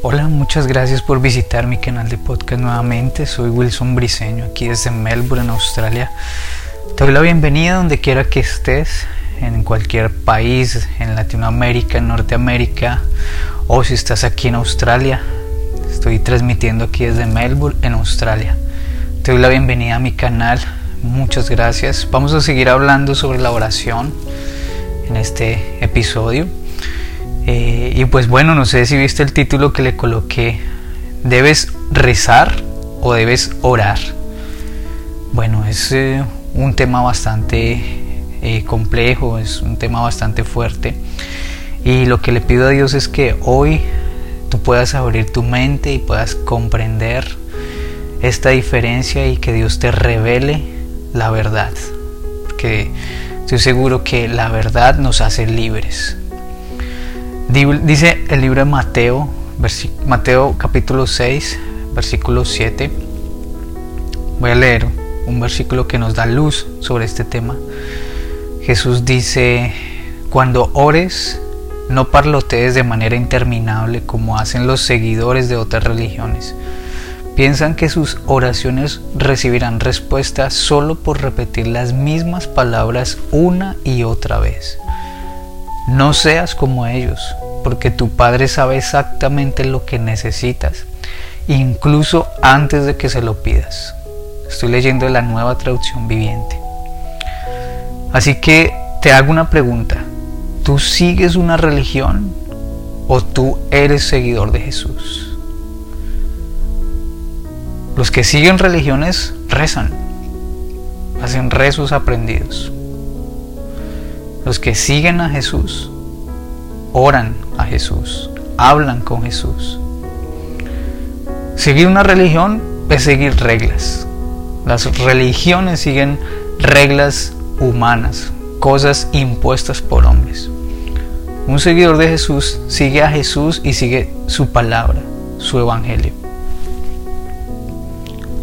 Hola, muchas gracias por visitar mi canal de podcast nuevamente. Soy Wilson Briseño, aquí desde Melbourne, Australia. Te doy la bienvenida donde quiera que estés, en cualquier país, en Latinoamérica, en Norteamérica, o si estás aquí en Australia. Estoy transmitiendo aquí desde Melbourne, en Australia. Te doy la bienvenida a mi canal. Muchas gracias. Vamos a seguir hablando sobre la oración en este episodio. Eh, y pues bueno, no sé si viste el título que le coloqué. ¿Debes rezar o debes orar? Bueno, es eh, un tema bastante eh, complejo, es un tema bastante fuerte. Y lo que le pido a Dios es que hoy tú puedas abrir tu mente y puedas comprender esta diferencia y que Dios te revele la verdad. Porque estoy seguro que la verdad nos hace libres. Dice el libro de Mateo, Mateo capítulo 6, versículo 7. Voy a leer un versículo que nos da luz sobre este tema. Jesús dice, cuando ores, no parlotees de manera interminable como hacen los seguidores de otras religiones. Piensan que sus oraciones recibirán respuesta solo por repetir las mismas palabras una y otra vez. No seas como ellos, porque tu Padre sabe exactamente lo que necesitas, incluso antes de que se lo pidas. Estoy leyendo la nueva traducción viviente. Así que te hago una pregunta. ¿Tú sigues una religión o tú eres seguidor de Jesús? Los que siguen religiones rezan, hacen rezos aprendidos. Los que siguen a Jesús oran a Jesús, hablan con Jesús. Seguir una religión es seguir reglas. Las religiones siguen reglas humanas, cosas impuestas por hombres. Un seguidor de Jesús sigue a Jesús y sigue su palabra, su evangelio.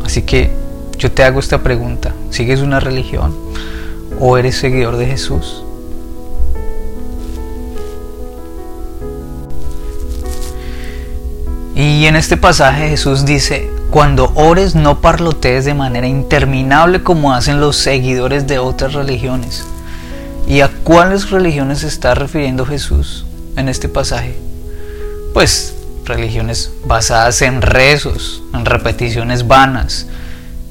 Así que yo te hago esta pregunta. ¿Sigues una religión o eres seguidor de Jesús? Y en este pasaje Jesús dice, cuando ores no parlotees de manera interminable como hacen los seguidores de otras religiones. ¿Y a cuáles religiones se está refiriendo Jesús en este pasaje? Pues religiones basadas en rezos, en repeticiones vanas,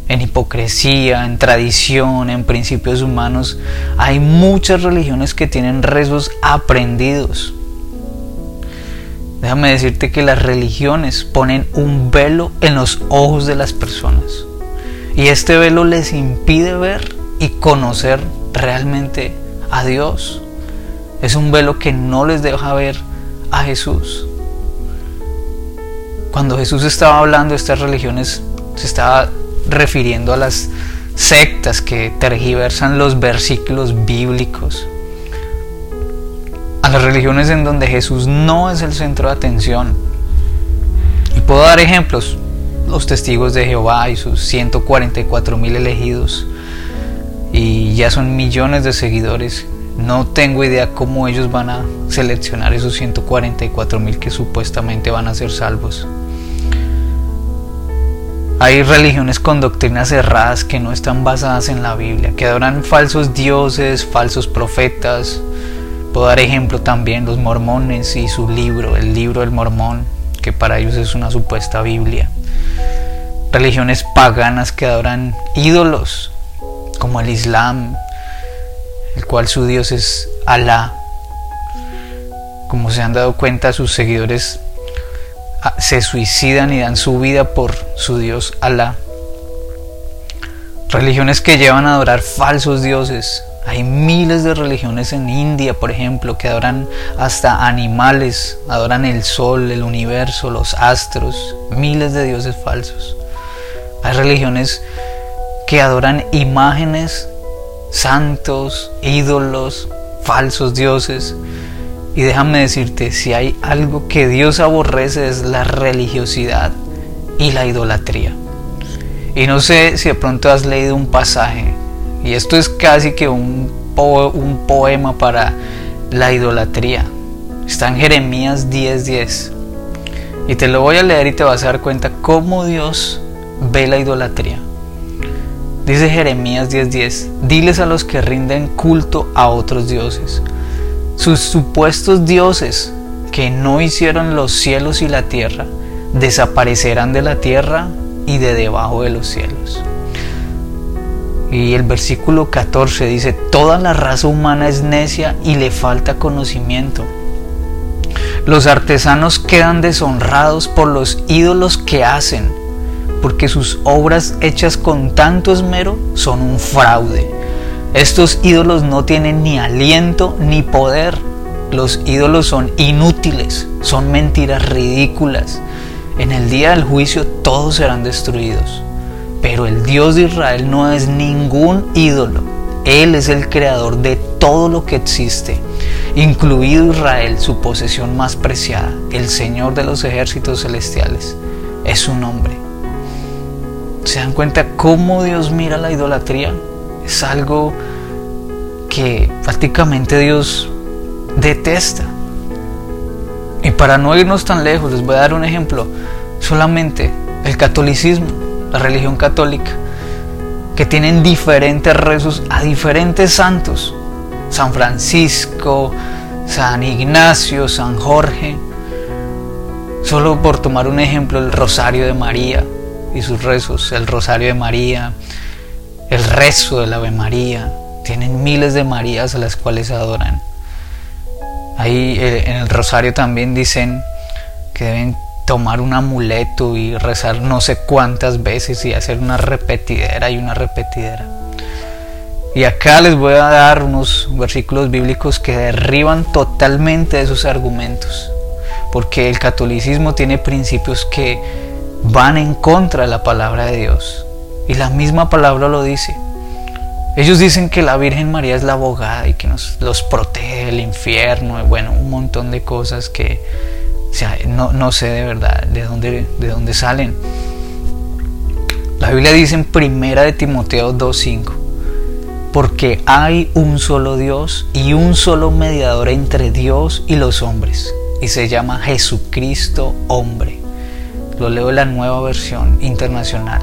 en hipocresía, en tradición, en principios humanos. Hay muchas religiones que tienen rezos aprendidos, Déjame decirte que las religiones ponen un velo en los ojos de las personas. Y este velo les impide ver y conocer realmente a Dios. Es un velo que no les deja ver a Jesús. Cuando Jesús estaba hablando de estas religiones, se estaba refiriendo a las sectas que tergiversan los versículos bíblicos las religiones en donde Jesús no es el centro de atención. Y puedo dar ejemplos, los testigos de Jehová y sus 144 mil elegidos, y ya son millones de seguidores. No tengo idea cómo ellos van a seleccionar esos 144 mil que supuestamente van a ser salvos. Hay religiones con doctrinas erradas que no están basadas en la Biblia, que adoran falsos dioses, falsos profetas, Puedo dar ejemplo también los mormones y su libro, el libro del mormón, que para ellos es una supuesta Biblia. Religiones paganas que adoran ídolos, como el Islam, el cual su Dios es Alá. Como se han dado cuenta, sus seguidores ah, se suicidan y dan su vida por su Dios Alá. Religiones que llevan a adorar falsos dioses, hay miles de religiones en India, por ejemplo, que adoran hasta animales, adoran el sol, el universo, los astros, miles de dioses falsos. Hay religiones que adoran imágenes, santos, ídolos, falsos dioses. Y déjame decirte, si hay algo que Dios aborrece es la religiosidad y la idolatría. Y no sé si de pronto has leído un pasaje y esto es casi que un, poema para la idolatría. Está en Jeremías 10:10. Y te lo voy a leer y te vas a dar cuenta cómo Dios ve la idolatría. Dice Jeremías 10:10, diles a los que rinden culto a otros dioses, sus supuestos dioses que no hicieron los cielos y la tierra, desaparecerán de la tierra y de debajo de los cielos. Y el versículo 14 dice, toda la raza humana es necia y le falta conocimiento. Los artesanos quedan deshonrados por los ídolos que hacen, porque sus obras hechas con tanto esmero son un fraude. Estos ídolos no tienen ni aliento ni poder. Los ídolos son inútiles, son mentiras ridículas. En el día del juicio todos serán destruidos. Pero el Dios de Israel no es ningún ídolo. Él es el creador de todo lo que existe, incluido Israel, su posesión más preciada, el Señor de los ejércitos celestiales. Es su nombre. ¿Se dan cuenta cómo Dios mira la idolatría? Es algo que prácticamente Dios detesta. Y para no irnos tan lejos, les voy a dar un ejemplo. Solamente el catolicismo, la religión católica, que tienen diferentes rezos a diferentes santos. San Francisco, San Ignacio, San Jorge. Solo por tomar un ejemplo, el Rosario de María y sus rezos, el Rosario de María, el rezo del Ave María. Tienen miles de Marías a las cuales adoran. Ahí eh, en el rosario también dicen que deben tomar un amuleto y rezar no sé cuántas veces y hacer una repetidera y una repetidera. Y acá les voy a dar unos versículos bíblicos que derriban totalmente esos argumentos. Porque el catolicismo tiene principios que van en contra de la palabra de Dios. Y la misma palabra lo dice. Ellos dicen que la Virgen María es la abogada y que nos los protege del infierno y bueno, un montón de cosas que no, no, sé de verdad de dónde, de dónde salen. La Biblia dice en primera de Timoteo 2.5, porque hay un solo Dios y un solo mediador entre Dios y los hombres, y se llama Jesucristo hombre. Lo leo en la nueva versión internacional.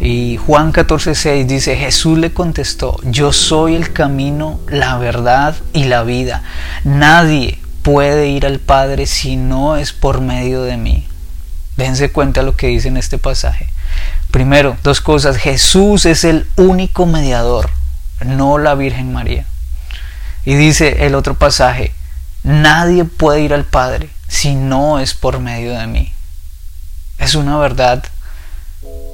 Y Juan 14:6 dice, Jesús le contestó, yo soy el camino, la verdad y la vida. Nadie puede ir al Padre si no es por medio de mí. Dense cuenta lo que dice en este pasaje. Primero, dos cosas. Jesús es el único mediador, no la Virgen María. Y dice el otro pasaje, nadie puede ir al Padre si no es por medio de mí. Es una verdad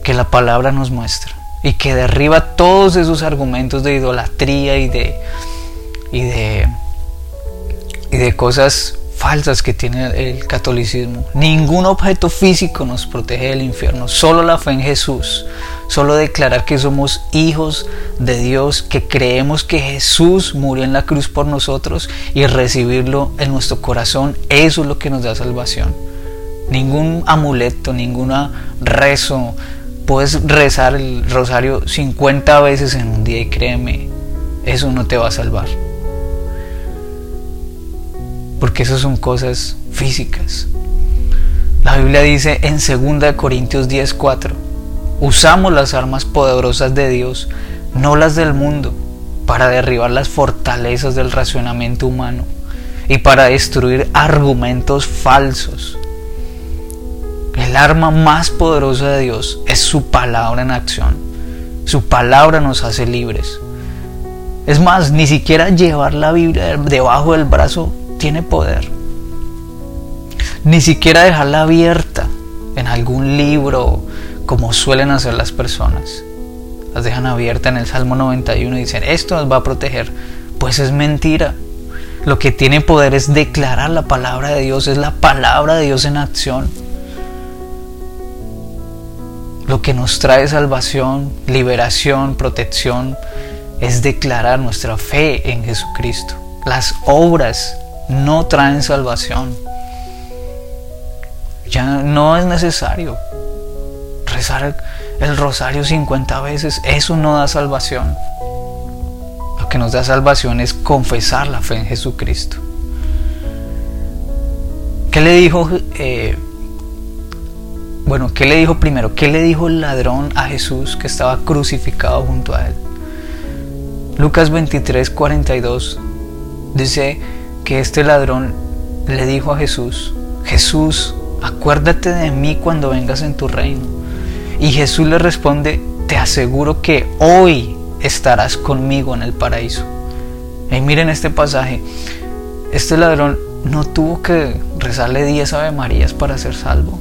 que la palabra nos muestra y que derriba todos esos argumentos de idolatría y de y de y de cosas falsas que tiene el catolicismo. Ningún objeto físico nos protege del infierno, solo la fe en Jesús, solo declarar que somos hijos de Dios, que creemos que Jesús murió en la cruz por nosotros y recibirlo en nuestro corazón, eso es lo que nos da salvación. Ningún amuleto, ninguna rezo, Puedes rezar el rosario 50 veces en un día y créeme, eso no te va a salvar. Porque eso son cosas físicas. La Biblia dice en 2 Corintios 10:4, usamos las armas poderosas de Dios, no las del mundo, para derribar las fortalezas del racionamiento humano y para destruir argumentos falsos el arma más poderosa de Dios es su palabra en acción. Su palabra nos hace libres. Es más, ni siquiera llevar la Biblia debajo del brazo tiene poder. Ni siquiera dejarla abierta en algún libro como suelen hacer las personas. Las dejan abierta en el Salmo 91 y dicen, esto nos va a proteger. Pues es mentira. Lo que tiene poder es declarar la palabra de Dios, es la palabra de Dios en acción. Lo que nos trae salvación, liberación, protección, es declarar nuestra fe en Jesucristo. Las obras no traen salvación. Ya no es necesario rezar el rosario 50 veces. Eso no da salvación. Lo que nos da salvación es confesar la fe en Jesucristo. ¿Qué le dijo eh, bueno, ¿qué le dijo primero? ¿Qué le dijo el ladrón a Jesús que estaba crucificado junto a él? Lucas 23, 42 dice que este ladrón le dijo a Jesús, Jesús, acuérdate de mí cuando vengas en tu reino. Y Jesús le responde, te aseguro que hoy estarás conmigo en el paraíso. Y miren este pasaje, este ladrón no tuvo que rezarle 10 Ave Marías para ser salvo.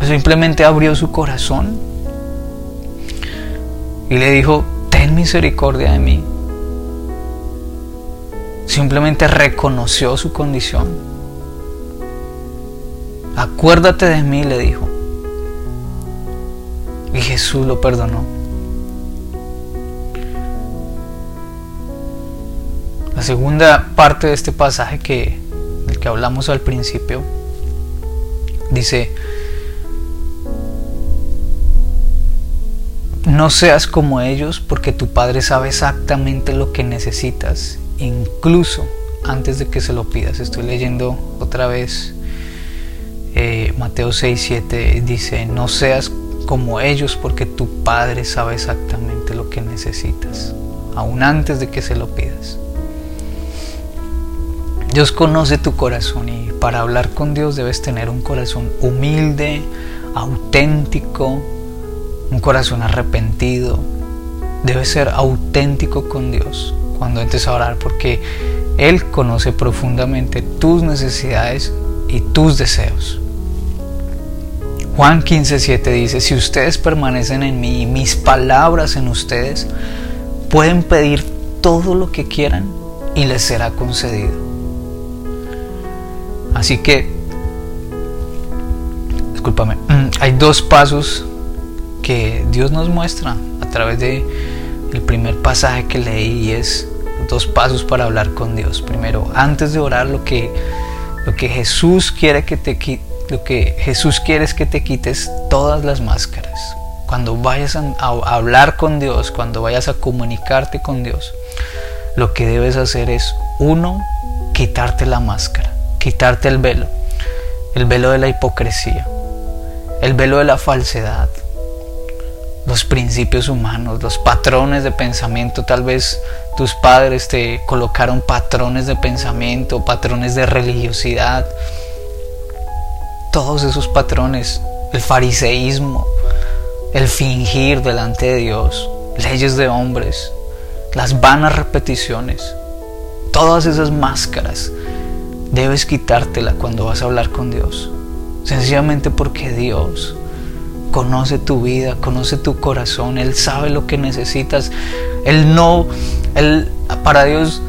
Simplemente abrió su corazón y le dijo, ten misericordia de mí. Simplemente reconoció su condición. Acuérdate de mí, le dijo. Y Jesús lo perdonó. La segunda parte de este pasaje que, del que hablamos al principio dice, no seas como ellos porque tu Padre sabe exactamente lo que necesitas, incluso antes de que se lo pidas. Estoy leyendo otra vez eh, Mateo 6, 7, dice, no seas como ellos porque tu Padre sabe exactamente lo que necesitas, aún antes de que se lo pidas. Dios conoce tu corazón y para hablar con Dios debes tener un corazón humilde, auténtico, un corazón arrepentido. Debes ser auténtico con Dios cuando entres a orar porque Él conoce profundamente tus necesidades y tus deseos. Juan 15:7 dice, si ustedes permanecen en mí y mis palabras en ustedes, pueden pedir todo lo que quieran y les será concedido. Así que, discúlpame, mm, hay dos pasos que Dios nos muestra a través de el primer pasaje que leí y es dos pasos para hablar con Dios. Primero, antes de orar lo que lo que Jesús quiere que te lo que Jesús quiere es que te quites todas las máscaras. Cuando vayas a hablar con Dios, cuando vayas a comunicarte con Dios, lo que debes hacer es uno, quitarte la máscara quitarte el velo, el velo de la hipocresía, el velo de la falsedad, los principios humanos, los patrones de pensamiento. Tal vez tus padres te colocaron patrones de pensamiento, patrones de religiosidad. Todos esos patrones, el fariseísmo, el fingir delante de Dios, leyes de hombres, las vanas repeticiones, todas esas máscaras debes quitártela cuando vas a hablar con Dios. Sencillamente porque Dios conoce tu vida, conoce tu corazón, Él sabe lo que necesitas. Él no, Él, para Dios,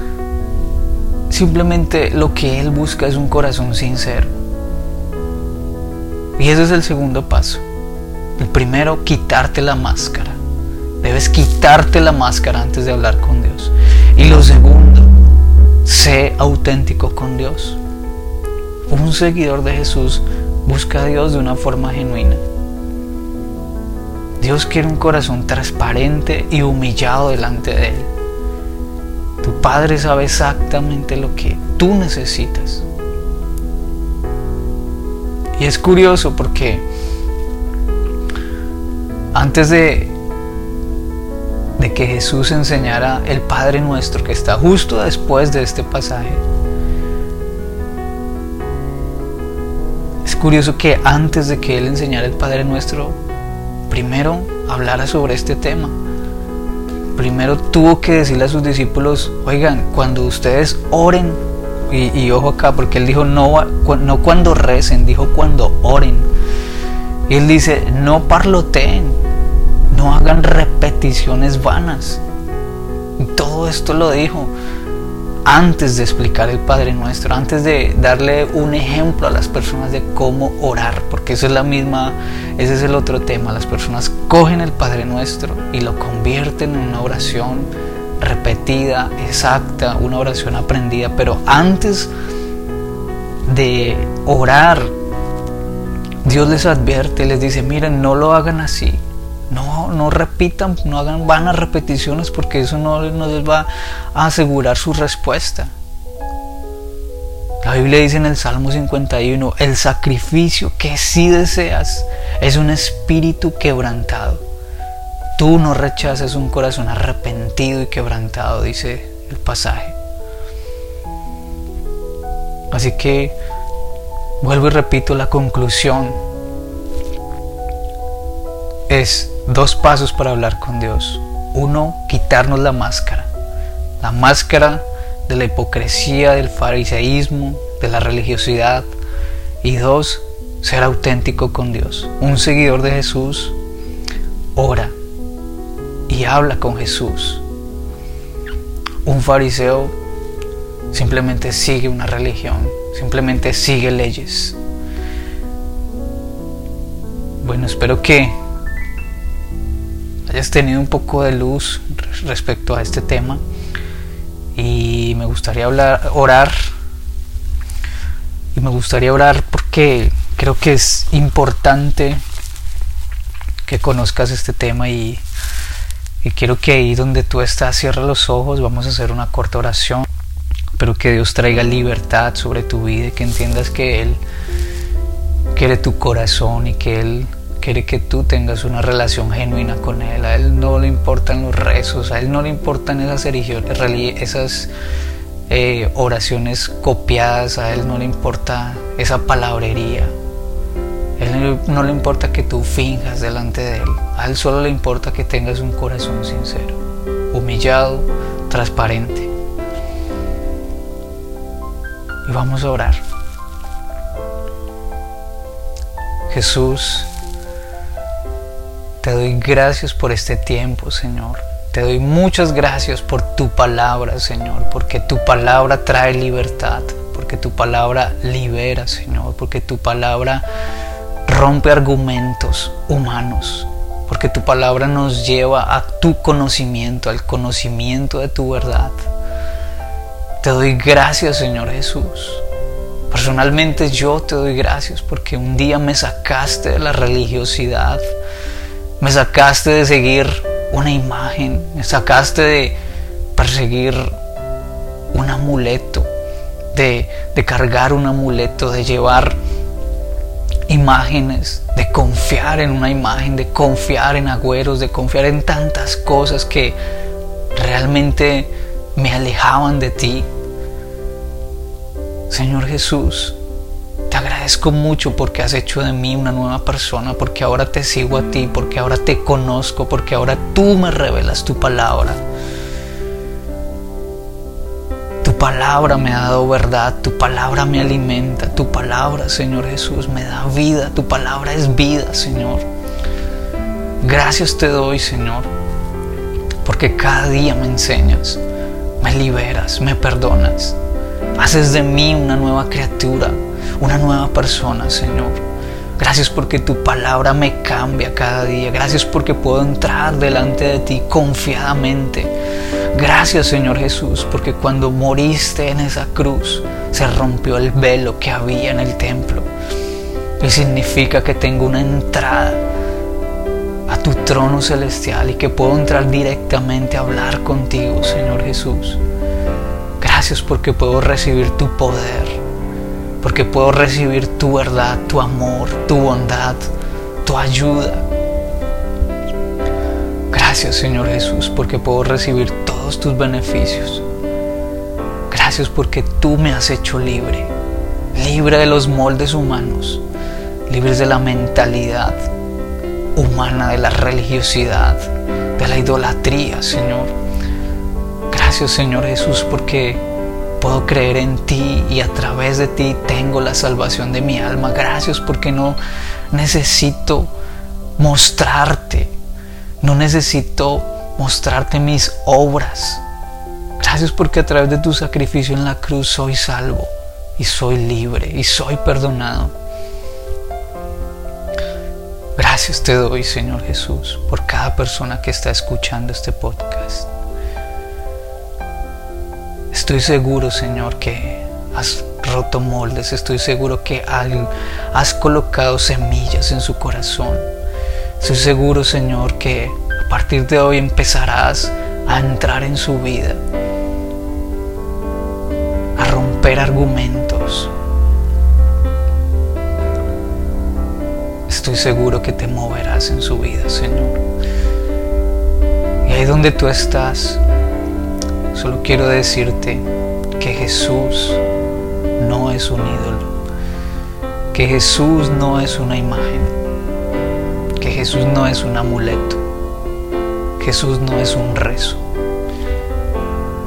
simplemente lo que Él busca es un corazón sincero. Y ese es el segundo paso. El primero, quitarte la máscara. Debes quitarte la máscara antes de hablar con Dios. Y lo segundo, Sé auténtico con Dios. Un seguidor de Jesús busca a Dios de una forma genuina. Dios quiere un corazón transparente y humillado delante de Él. Tu Padre sabe exactamente lo que tú necesitas. Y es curioso porque antes de de que Jesús enseñara el Padre Nuestro que está justo después de este pasaje. Es curioso que antes de que Él enseñara el Padre Nuestro, primero hablara sobre este tema. Primero tuvo que decirle a sus discípulos, oigan, cuando ustedes oren, y, ojo acá, porque Él dijo no, no cuando recen, dijo cuando oren. Y Él dice, no parloteen, no hagan repeticiones vanas. Y todo esto lo dijo antes de explicar el Padre Nuestro, antes de darle un ejemplo a las personas de cómo orar, porque eso es la misma, ese es el otro tema. Las personas cogen el Padre Nuestro y lo convierten en una oración repetida, exacta, una oración aprendida, pero antes de orar, Dios les advierte, les dice, miren, no lo hagan así, no, no repitan, no hagan vanas repeticiones porque eso no, les va a asegurar su respuesta. La Biblia dice en el Salmo 51, el sacrificio que sí deseas, es un espíritu quebrantado. Tú no rechazas un corazón arrepentido y quebrantado, dice el pasaje. Así que vuelvo y repito la conclusión. Es dos pasos para hablar con Dios. Uno, quitarnos la máscara. La máscara de la hipocresía, del fariseísmo, de la religiosidad. Y dos, ser auténtico con Dios. Un seguidor de Jesús ora y habla con Jesús. Un fariseo simplemente sigue una religión, simplemente sigue leyes. Bueno, espero que hayas tenido un poco de luz respecto a este tema y me gustaría hablar, orar y me gustaría orar porque creo que es importante que conozcas este tema y, y quiero que ahí donde tú estás cierra los ojos, vamos a hacer una corta oración. Espero que Dios traiga libertad sobre tu vida y que entiendas que Él quiere tu corazón y que Él quiere que tú tengas una relación genuina con Él. A Él no le importan los rezos, a Él no le importan esas, esas eh, oraciones copiadas, a Él no le importa esa palabrería. A Él no le importa que tú finjas delante de Él. A Él solo le importa que tengas un corazón sincero, humillado, transparente y vamos a orar. Jesús, te doy gracias por este tiempo, Señor. Te doy muchas gracias por tu palabra, Señor, porque tu palabra trae libertad, porque tu palabra libera, Señor, porque tu palabra rompe argumentos humanos, porque tu palabra nos lleva a tu conocimiento, al conocimiento de tu verdad. Te doy gracias, Señor Jesús. Personalmente yo te doy gracias porque un día me sacaste de la religiosidad, me sacaste de seguir una imagen, me sacaste de perseguir un amuleto, de, de cargar un amuleto, de llevar imágenes, de confiar en una imagen, de confiar en agüeros, de confiar en tantas cosas que realmente me alejaban de ti. Señor Jesús, te agradezco mucho porque has hecho de mí una nueva persona, porque ahora te sigo a ti, porque ahora te conozco, porque ahora tú me revelas tu palabra. Tu palabra me ha dado verdad, tu palabra me alimenta, tu palabra, Señor Jesús, me da vida, tu palabra es vida, Señor. Gracias te doy, Señor, porque cada día me enseñas me liberas, me perdonas. Haces de mí una nueva criatura, una nueva persona, Señor. Gracias porque tu palabra me cambia cada día. Gracias porque puedo entrar delante de ti confiadamente. Gracias Señor Jesús porque cuando moriste en esa cruz se rompió el velo que había en el templo. Y significa que tengo una entrada a tu trono celestial y que puedo entrar directamente a hablar contigo, Señor Jesús. Gracias porque puedo recibir tu poder, porque puedo recibir tu verdad, tu amor, tu bondad, tu ayuda. Gracias, Señor Jesús, porque puedo recibir todos tus beneficios. Gracias porque tú me has hecho libre, libre de los moldes humanos, libre de la mentalidad, humana, de la religiosidad, de la idolatría, Señor. Gracias, Señor Jesús, porque puedo creer en ti y a través de ti tengo la salvación de mi alma. Gracias porque no necesito mostrarte, no necesito mostrarte mis obras. Gracias porque a través de tu sacrificio en la cruz soy salvo y soy libre y soy perdonado. Gracias te doy, Señor Jesús, por cada persona que está escuchando este podcast. Estoy seguro, Señor, que has roto moldes, estoy seguro que has colocado semillas en su corazón. Estoy seguro, Señor, que a partir de hoy empezarás a entrar en su vida, a romper argumentos, estoy seguro que te moverás en su vida, Señor. Y ahí donde tú estás, solo quiero decirte que Jesús no es un ídolo, que Jesús no es una imagen, que Jesús no es un amuleto, Jesús no es un rezo,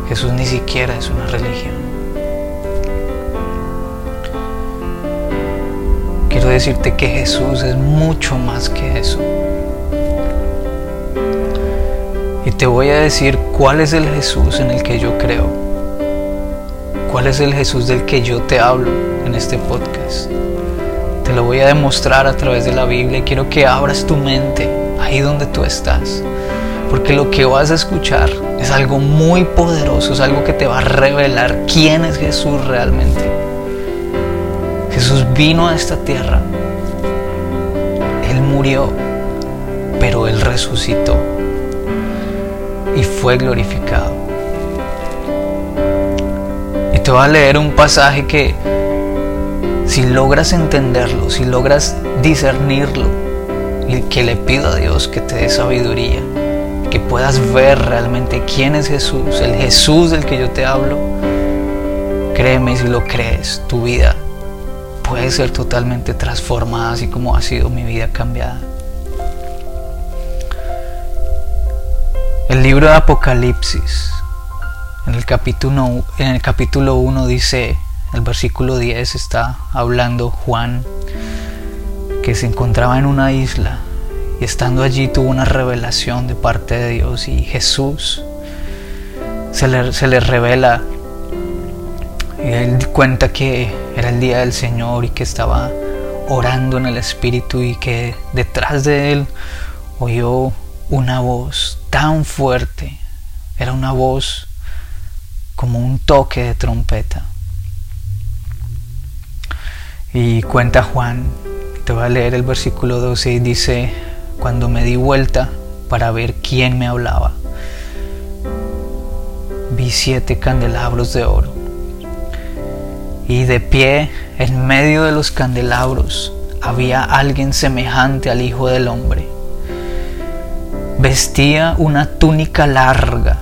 Jesús ni siquiera es una religión. Quiero decirte que Jesús es mucho más que eso. Te voy a decir cuál es el Jesús en el que yo creo. Cuál es el Jesús del que yo te hablo en este podcast. Te lo voy a demostrar a través de la Biblia y quiero que abras tu mente ahí donde tú estás. Porque lo que vas a escuchar es algo muy poderoso, es algo que te va a revelar quién es Jesús realmente. Jesús vino a esta tierra. Él murió, pero Él resucitó fue glorificado. Y te voy a leer un pasaje que si logras entenderlo, si logras discernirlo, y que le pido a Dios que te dé sabiduría, que puedas ver realmente quién es Jesús, el Jesús del que yo te hablo, créeme si lo crees, tu vida puede ser totalmente transformada, así como ha sido mi vida cambiada. El libro de Apocalipsis, en el capítulo, en el capítulo 1 dice, el versículo 10 está hablando Juan, que se encontraba en una isla y estando allí tuvo una revelación de parte de Dios y Jesús se le, se le revela. Y él cuenta que era el día del Señor y que estaba orando en el Espíritu y que detrás de él oyó una voz tan fuerte. Era una voz como un toque de trompeta. Y cuenta Juan, te voy a leer el versículo 12 y dice, cuando me di vuelta para ver quién me hablaba, vi siete candelabros de oro y de pie en medio de los candelabros había alguien semejante al Hijo del Hombre. Vestía una túnica larga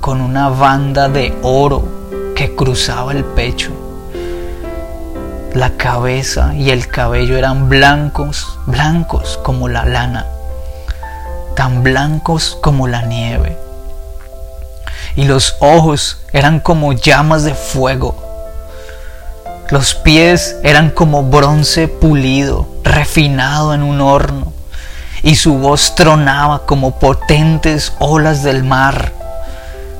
con una banda de oro que cruzaba el pecho. La cabeza y el cabello eran blancos, blancos como la lana, tan blancos como la nieve. Y los ojos eran como llamas de fuego los pies eran como bronce pulido, refinado en un horno, y su voz tronaba como potentes olas del mar.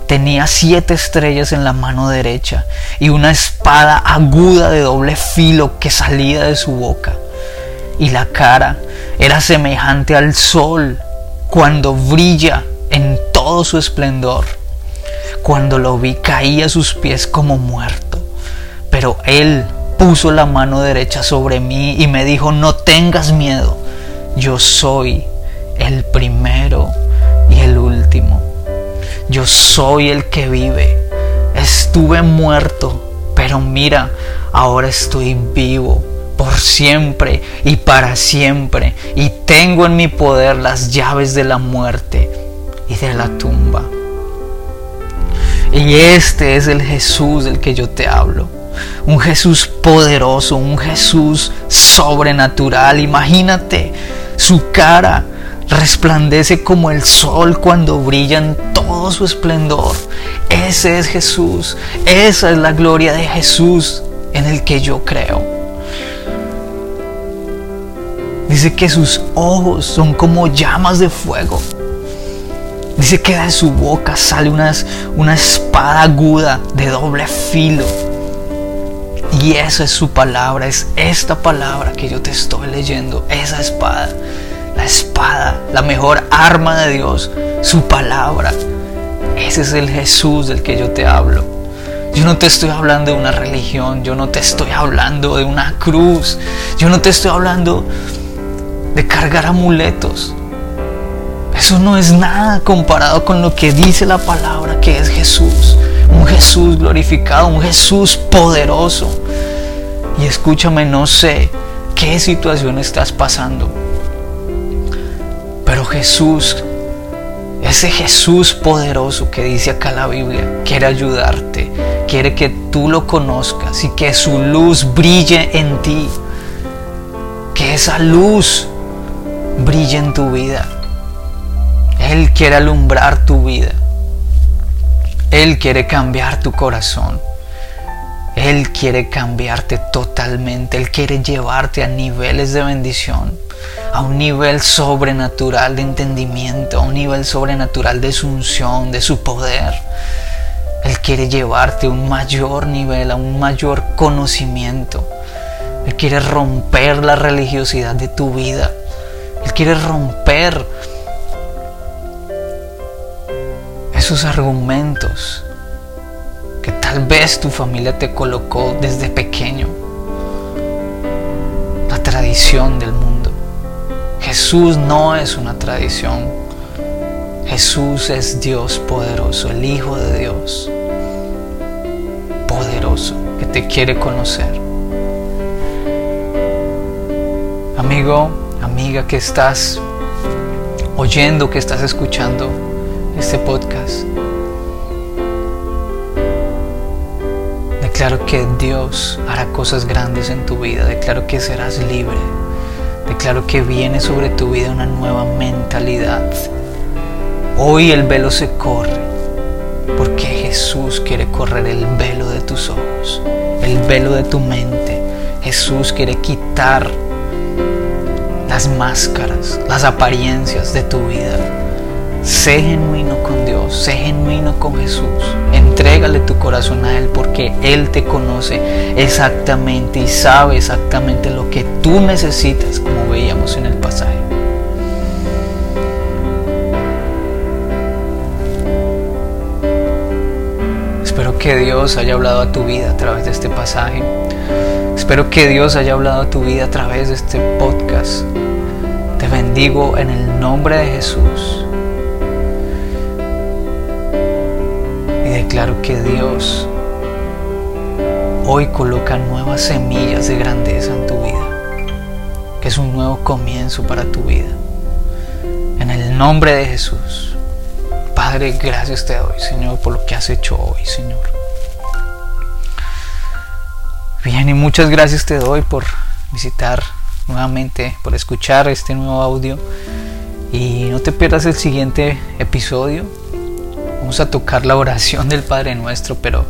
Tenía siete estrellas en la mano derecha y una espada aguda de doble filo que salía de su boca. Y la cara era semejante al sol cuando brilla en todo su esplendor. Cuando lo vi caí a sus pies como muerto. Pero Él puso la mano derecha sobre mí y me dijo, no tengas miedo, yo soy el primero y el último. Yo soy el que vive. Estuve muerto, pero mira, ahora estoy vivo por siempre y para siempre. Y tengo en mi poder las llaves de la muerte y de la tumba. Y este es el Jesús del que yo te hablo un Jesús poderoso, un Jesús sobrenatural. Imagínate, su cara resplandece como el sol cuando brilla en todo su esplendor. Ese es Jesús, esa es la gloria de Jesús en el que yo creo. Dice que sus ojos son como llamas de fuego. Dice que de su boca sale una, una espada aguda de doble filo. Y esa es su palabra, es esta palabra que yo te estoy leyendo, esa espada, la espada, la mejor arma de Dios, su palabra. Ese es el Jesús del que yo te hablo. Yo no te estoy hablando de una religión, yo no te estoy hablando de una cruz, yo no te estoy hablando de cargar amuletos. Eso no es nada comparado con lo que dice la palabra que es Jesús un Jesús glorificado, un Jesús poderoso. Y escúchame, no sé qué situación estás pasando, Pero Jesús, ese Jesús poderoso que dice acá la Biblia, quiere ayudarte, quiere que tú lo conozcas y que su luz brille en ti. Que esa luz brille en tu vida. Él quiere alumbrar tu vida. Él quiere cambiar tu corazón. Él quiere cambiarte totalmente. Él quiere llevarte a niveles de bendición, a un nivel sobrenatural de entendimiento, a un nivel sobrenatural de su unción, de su poder. Él quiere llevarte a un mayor nivel, a un mayor conocimiento. Él quiere romper la religiosidad de tu vida. Él quiere romper esos argumentos que tal vez tu familia te colocó desde pequeño. La tradición del mundo. Jesús no es una tradición. Jesús es Dios poderoso, el Hijo de Dios. Poderoso, que te quiere conocer. Amigo, amiga que estás oyendo, que estás escuchando este podcast. Declaro que Dios hará cosas grandes en tu vida. Declaro que serás libre. Declaro que viene sobre tu vida una nueva mentalidad. Hoy el velo se corre porque Jesús quiere correr el velo de tus ojos, el velo de tu mente. Jesús quiere quitar las máscaras, las apariencias de tu vida. Sé genuino con Dios, sé genuino con Jesús. Entrégale tu corazón a Él porque Él te conoce exactamente y sabe exactamente lo que tú necesitas, como veíamos en el pasaje. Espero que Dios haya hablado a tu vida a través de este pasaje. Espero que Dios haya hablado a tu vida a través de este podcast. Te bendigo en el nombre de Jesús. Declaro que Dios hoy coloca nuevas semillas de grandeza en tu vida. Que es un nuevo comienzo para tu vida. En el nombre de Jesús. Padre, gracias te doy, Señor, por lo que has hecho hoy, Señor. Bien, y muchas gracias te doy por visitar nuevamente, por escuchar este nuevo audio. Y no te pierdas el siguiente episodio. Vamos a tocar la oración del Padre Nuestro, pero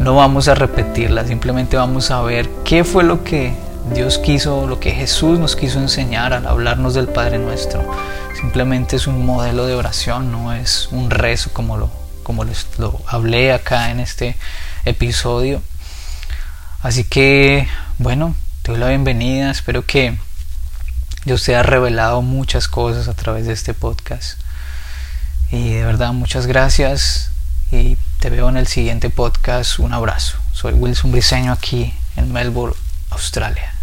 no vamos a repetirla, simplemente vamos a ver qué fue lo que Dios quiso, lo que Jesús nos quiso enseñar al hablarnos del Padre Nuestro. Simplemente es un modelo de oración, no es un rezo como lo, como les, lo hablé acá en este episodio. Así que, bueno, te doy la bienvenida. Espero que Dios te haya revelado muchas cosas a través de este podcast. Y de verdad, muchas gracias. Y te veo en el siguiente podcast. Un abrazo. Soy Wilson Briseño aquí en Melbourne, Australia.